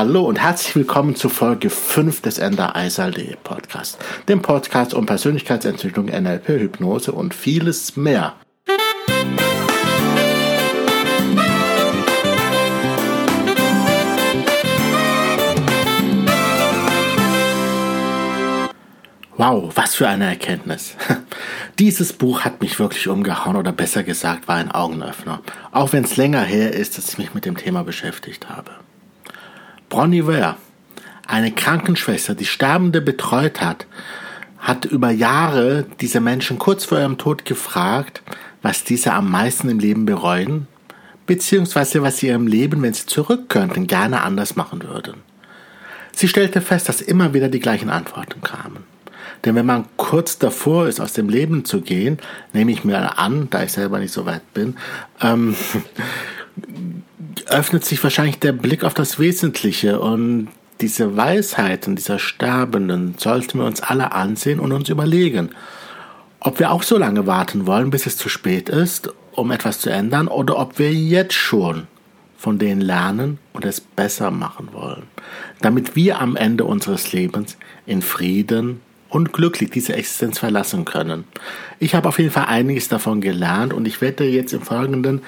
Hallo und herzlich willkommen zu Folge 5 des Ender Eisal.de Podcast, dem Podcast um Persönlichkeitsentwicklung, NLP, Hypnose und vieles mehr. Wow, was für eine Erkenntnis. Dieses Buch hat mich wirklich umgehauen oder besser gesagt war ein Augenöffner, auch wenn es länger her ist, dass ich mich mit dem Thema beschäftigt habe. Bronnie Ware, eine Krankenschwester, die Sterbende betreut hat, hat über Jahre diese Menschen kurz vor ihrem Tod gefragt, was diese am meisten im Leben bereuen, beziehungsweise was sie ihrem Leben, wenn sie zurück könnten, gerne anders machen würden. Sie stellte fest, dass immer wieder die gleichen Antworten kamen. Denn wenn man kurz davor ist, aus dem Leben zu gehen, nehme ich mir an, da ich selber nicht so weit bin, ähm, öffnet sich wahrscheinlich der Blick auf das Wesentliche und diese Weisheiten dieser Sterbenden sollten wir uns alle ansehen und uns überlegen, ob wir auch so lange warten wollen, bis es zu spät ist, um etwas zu ändern, oder ob wir jetzt schon von denen lernen und es besser machen wollen, damit wir am Ende unseres Lebens in Frieden und glücklich diese Existenz verlassen können. Ich habe auf jeden Fall einiges davon gelernt und ich werde jetzt im Folgenden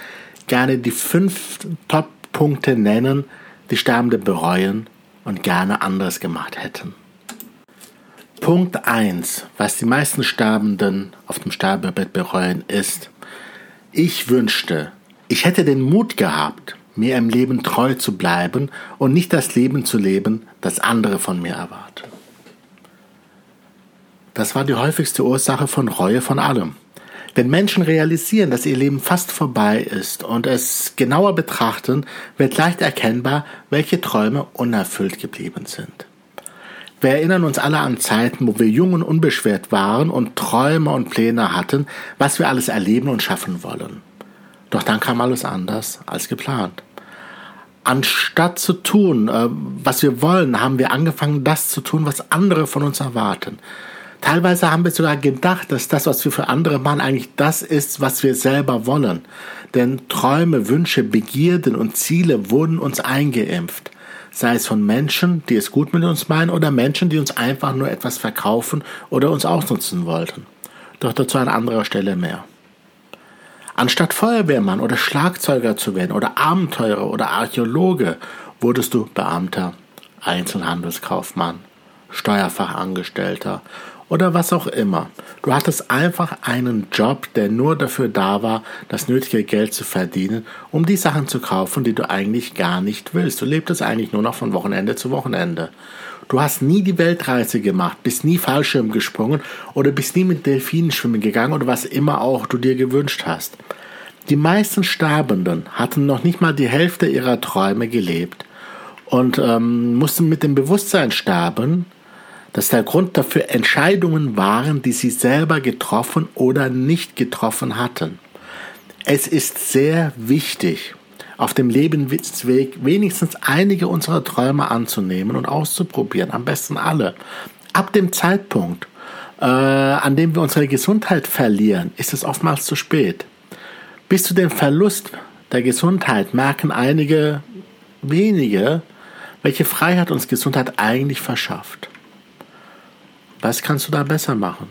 gerne die fünf Top-Punkte nennen, die Sterbende bereuen und gerne anders gemacht hätten. Punkt 1, was die meisten Sterbenden auf dem Sterbebett bereuen, ist, ich wünschte, ich hätte den Mut gehabt, mir im Leben treu zu bleiben und nicht das Leben zu leben, das andere von mir erwarten. Das war die häufigste Ursache von Reue von allem. Wenn Menschen realisieren, dass ihr Leben fast vorbei ist und es genauer betrachten, wird leicht erkennbar, welche Träume unerfüllt geblieben sind. Wir erinnern uns alle an Zeiten, wo wir jung und unbeschwert waren und Träume und Pläne hatten, was wir alles erleben und schaffen wollen. Doch dann kam alles anders als geplant. Anstatt zu tun, äh, was wir wollen, haben wir angefangen, das zu tun, was andere von uns erwarten. Teilweise haben wir sogar gedacht, dass das, was wir für andere machen, eigentlich das ist, was wir selber wollen. Denn Träume, Wünsche, Begierden und Ziele wurden uns eingeimpft. Sei es von Menschen, die es gut mit uns meinen, oder Menschen, die uns einfach nur etwas verkaufen oder uns ausnutzen wollten. Doch dazu an anderer Stelle mehr. Anstatt Feuerwehrmann oder Schlagzeuger zu werden oder Abenteurer oder Archäologe, wurdest du Beamter, Einzelhandelskaufmann, Steuerfachangestellter oder was auch immer. Du hattest einfach einen Job, der nur dafür da war, das nötige Geld zu verdienen, um die Sachen zu kaufen, die du eigentlich gar nicht willst. Du lebtest eigentlich nur noch von Wochenende zu Wochenende. Du hast nie die Weltreise gemacht, bist nie Fallschirm gesprungen oder bist nie mit Delfinen schwimmen gegangen oder was immer auch du dir gewünscht hast. Die meisten Sterbenden hatten noch nicht mal die Hälfte ihrer Träume gelebt und ähm, mussten mit dem Bewusstsein sterben, dass der Grund dafür Entscheidungen waren, die sie selber getroffen oder nicht getroffen hatten. Es ist sehr wichtig, auf dem Lebensweg wenigstens einige unserer Träume anzunehmen und auszuprobieren, am besten alle. Ab dem Zeitpunkt, äh, an dem wir unsere Gesundheit verlieren, ist es oftmals zu spät. Bis zu dem Verlust der Gesundheit merken einige wenige, welche Freiheit uns Gesundheit eigentlich verschafft. Was kannst du da besser machen?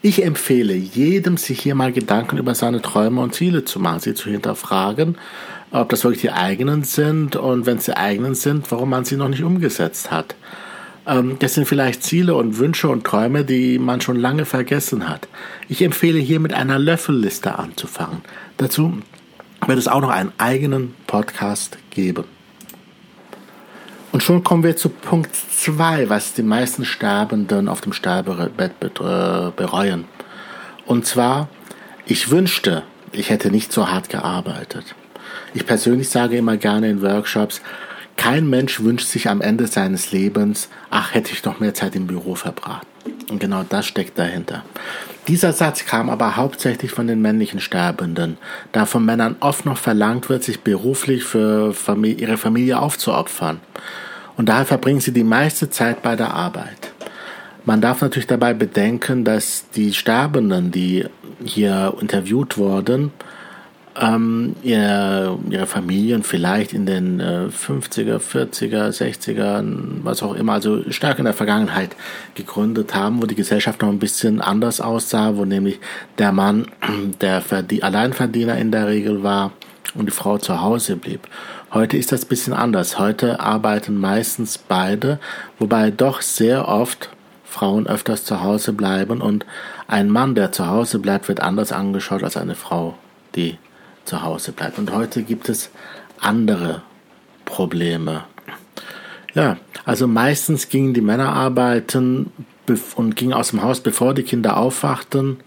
Ich empfehle jedem, sich hier mal Gedanken über seine Träume und Ziele zu machen, sie zu hinterfragen, ob das wirklich die eigenen sind und wenn es die eigenen sind, warum man sie noch nicht umgesetzt hat. Ähm, das sind vielleicht Ziele und Wünsche und Träume, die man schon lange vergessen hat. Ich empfehle hier mit einer Löffelliste anzufangen. Dazu wird es auch noch einen eigenen Podcast geben. Und schon kommen wir zu Punkt 2, was die meisten Sterbenden auf dem Sterbebett äh, bereuen. Und zwar, ich wünschte, ich hätte nicht so hart gearbeitet. Ich persönlich sage immer gerne in Workshops, kein Mensch wünscht sich am Ende seines Lebens, ach, hätte ich noch mehr Zeit im Büro verbracht. Und genau das steckt dahinter. Dieser Satz kam aber hauptsächlich von den männlichen Sterbenden, da von Männern oft noch verlangt wird, sich beruflich für ihre Familie aufzuopfern und daher verbringen sie die meiste Zeit bei der Arbeit. Man darf natürlich dabei bedenken, dass die Sterbenden, die hier interviewt wurden, ähm, ihre, ihre Familien vielleicht in den äh, 50er, 40er, 60er, was auch immer, also stark in der Vergangenheit gegründet haben, wo die Gesellschaft noch ein bisschen anders aussah, wo nämlich der Mann der Verdien Alleinverdiener in der Regel war und die Frau zu Hause blieb. Heute ist das ein bisschen anders. Heute arbeiten meistens beide, wobei doch sehr oft Frauen öfters zu Hause bleiben und ein Mann, der zu Hause bleibt, wird anders angeschaut als eine Frau, die zu Hause bleibt. Und heute gibt es andere Probleme. Ja, also meistens gingen die Männer arbeiten und gingen aus dem Haus, bevor die Kinder aufwachten.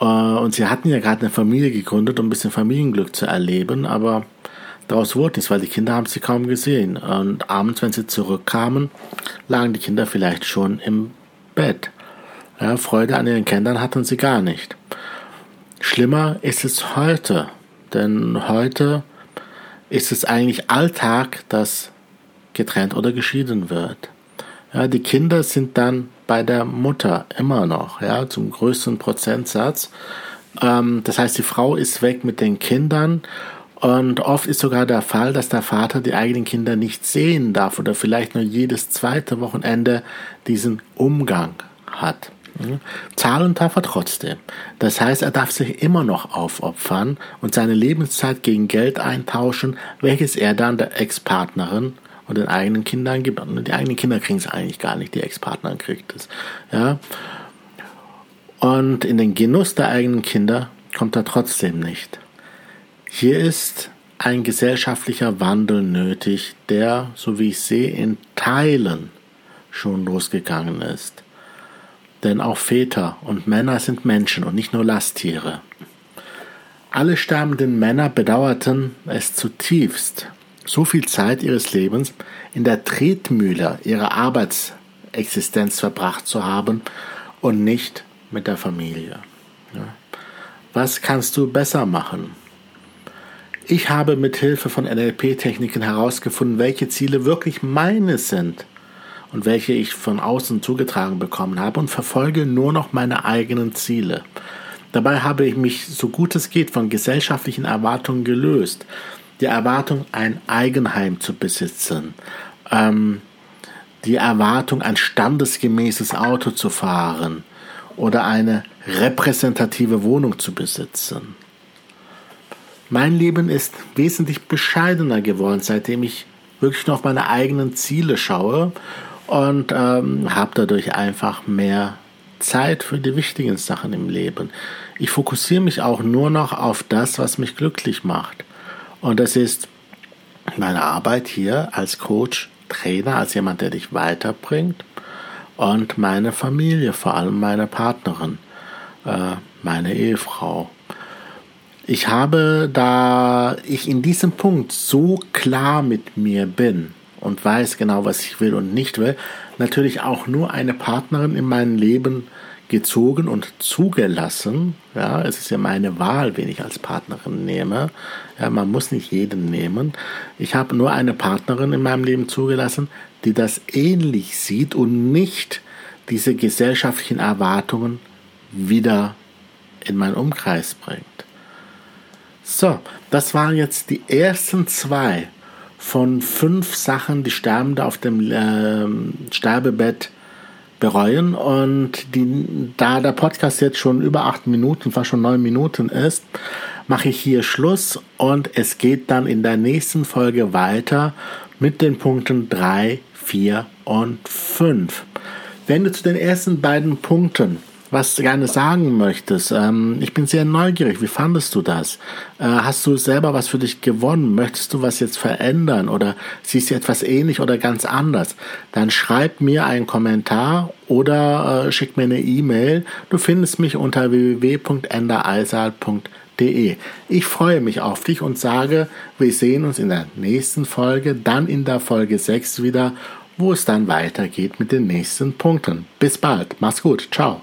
Äh, und sie hatten ja gerade eine Familie gegründet, um ein bisschen Familienglück zu erleben, aber daraus wurde nichts, weil die Kinder haben sie kaum gesehen. Und abends, wenn sie zurückkamen, lagen die Kinder vielleicht schon im Bett. Ja, Freude an ihren Kindern hatten sie gar nicht. Schlimmer ist es heute. Denn heute ist es eigentlich Alltag, dass getrennt oder geschieden wird. Ja, die Kinder sind dann bei der Mutter immer noch, ja, zum größten Prozentsatz. Ähm, das heißt, die Frau ist weg mit den Kindern und oft ist sogar der Fall, dass der Vater die eigenen Kinder nicht sehen darf oder vielleicht nur jedes zweite Wochenende diesen Umgang hat. Zahlen darf er trotzdem. Das heißt, er darf sich immer noch aufopfern und seine Lebenszeit gegen Geld eintauschen, welches er dann der Ex-Partnerin und den eigenen Kindern gibt. Und die eigenen Kinder kriegen es eigentlich gar nicht, die Ex-Partnerin kriegt es. Ja? Und in den Genuss der eigenen Kinder kommt er trotzdem nicht. Hier ist ein gesellschaftlicher Wandel nötig, der, so wie ich sehe, in Teilen schon losgegangen ist. Denn auch Väter und Männer sind Menschen und nicht nur Lasttiere. Alle sterbenden Männer bedauerten es zutiefst, so viel Zeit ihres Lebens in der Tretmühle ihrer Arbeitsexistenz verbracht zu haben und nicht mit der Familie. Was kannst du besser machen? Ich habe mit Hilfe von NLP-Techniken herausgefunden, welche Ziele wirklich meine sind und welche ich von außen zugetragen bekommen habe und verfolge nur noch meine eigenen Ziele. Dabei habe ich mich so gut es geht von gesellschaftlichen Erwartungen gelöst. Die Erwartung, ein Eigenheim zu besitzen, ähm, die Erwartung, ein standesgemäßes Auto zu fahren oder eine repräsentative Wohnung zu besitzen. Mein Leben ist wesentlich bescheidener geworden, seitdem ich wirklich nur auf meine eigenen Ziele schaue und ähm, habe dadurch einfach mehr Zeit für die wichtigen Sachen im Leben. Ich fokussiere mich auch nur noch auf das, was mich glücklich macht. Und das ist meine Arbeit hier als Coach, Trainer, als jemand, der dich weiterbringt und meine Familie, vor allem meine Partnerin, äh, meine Ehefrau. Ich habe, da ich in diesem Punkt so klar mit mir bin, und weiß genau, was ich will und nicht will, natürlich auch nur eine Partnerin in mein Leben gezogen und zugelassen. Ja, es ist ja meine Wahl, wen ich als Partnerin nehme. Ja, man muss nicht jeden nehmen. Ich habe nur eine Partnerin in meinem Leben zugelassen, die das ähnlich sieht und nicht diese gesellschaftlichen Erwartungen wieder in meinen Umkreis bringt. So, das waren jetzt die ersten zwei von fünf Sachen, die Sterbende auf dem äh, Sterbebett bereuen. Und die, da der Podcast jetzt schon über acht Minuten, fast schon neun Minuten ist, mache ich hier Schluss und es geht dann in der nächsten Folge weiter mit den Punkten drei, vier und fünf. Wenn du zu den ersten beiden Punkten was du gerne sagen möchtest. Ähm, ich bin sehr neugierig. Wie fandest du das? Äh, hast du selber was für dich gewonnen? Möchtest du was jetzt verändern oder siehst du etwas ähnlich oder ganz anders? Dann schreib mir einen Kommentar oder äh, schick mir eine E-Mail. Du findest mich unter www.endereisal.de. Ich freue mich auf dich und sage, wir sehen uns in der nächsten Folge, dann in der Folge 6 wieder, wo es dann weitergeht mit den nächsten Punkten. Bis bald. Mach's gut. Ciao.